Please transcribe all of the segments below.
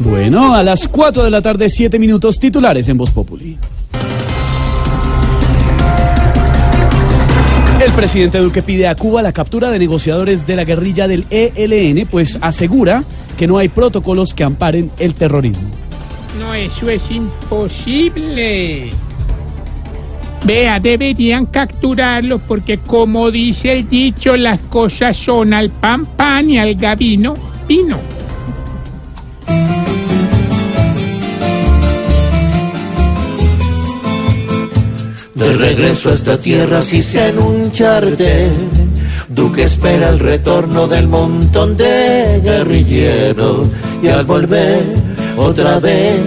Bueno, a las 4 de la tarde, 7 minutos titulares en Voz Populi. El presidente Duque pide a Cuba la captura de negociadores de la guerrilla del ELN, pues asegura que no hay protocolos que amparen el terrorismo. No, eso es imposible. Vea, deberían capturarlos porque como dice el dicho, las cosas son al pan pan y al gabino vino. De regreso a esta tierra si se en un charter. Duque espera el retorno del montón de guerrilleros y al volver otra vez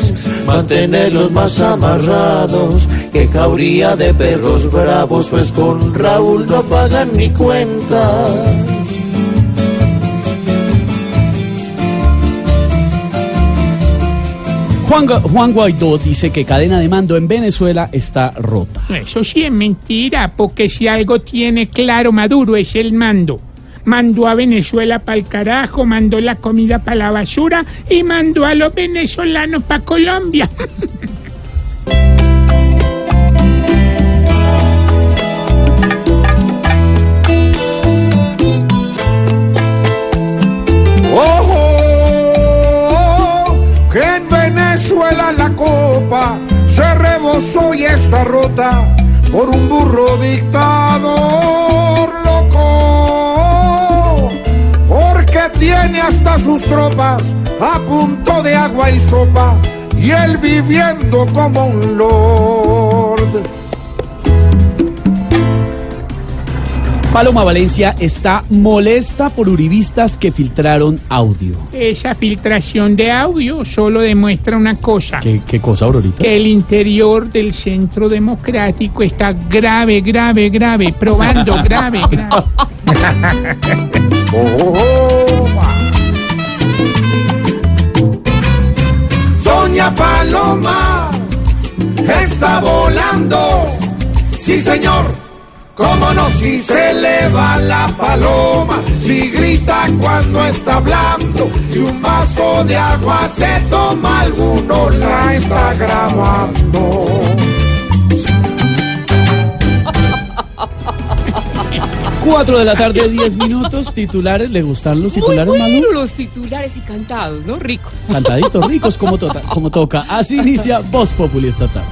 mantenerlos más amarrados que cauría de perros bravos pues con Raúl no pagan ni cuentas. Juan, Juan Guaidó dice que cadena de mando en Venezuela está rota. Eso sí es mentira, porque si algo tiene claro Maduro es el mando. Mandó a Venezuela para el carajo, mandó la comida para la basura y mandó a los venezolanos para Colombia. rota por un burro dictador loco. Porque tiene hasta sus tropas a punto de agua y sopa y él viviendo como un lord. Paloma Valencia está molesta por uribistas que filtraron audio. Esa filtración de audio solo demuestra una cosa. ¿Qué, qué cosa, Aurorita? que el interior del centro democrático está grave, grave, grave, probando grave, grave. Doña Paloma está volando. Sí, señor. Cómo no, si se le va la paloma, si grita cuando está hablando, si un vaso de agua se toma, alguno la está grabando. Cuatro de la tarde, 10 minutos. Titulares, ¿le gustan los Muy titulares, bueno Malu? los titulares y cantados, ¿no? Rico. Cantaditos ricos como, tota- como toca. Así inicia Voz Populi esta tarde.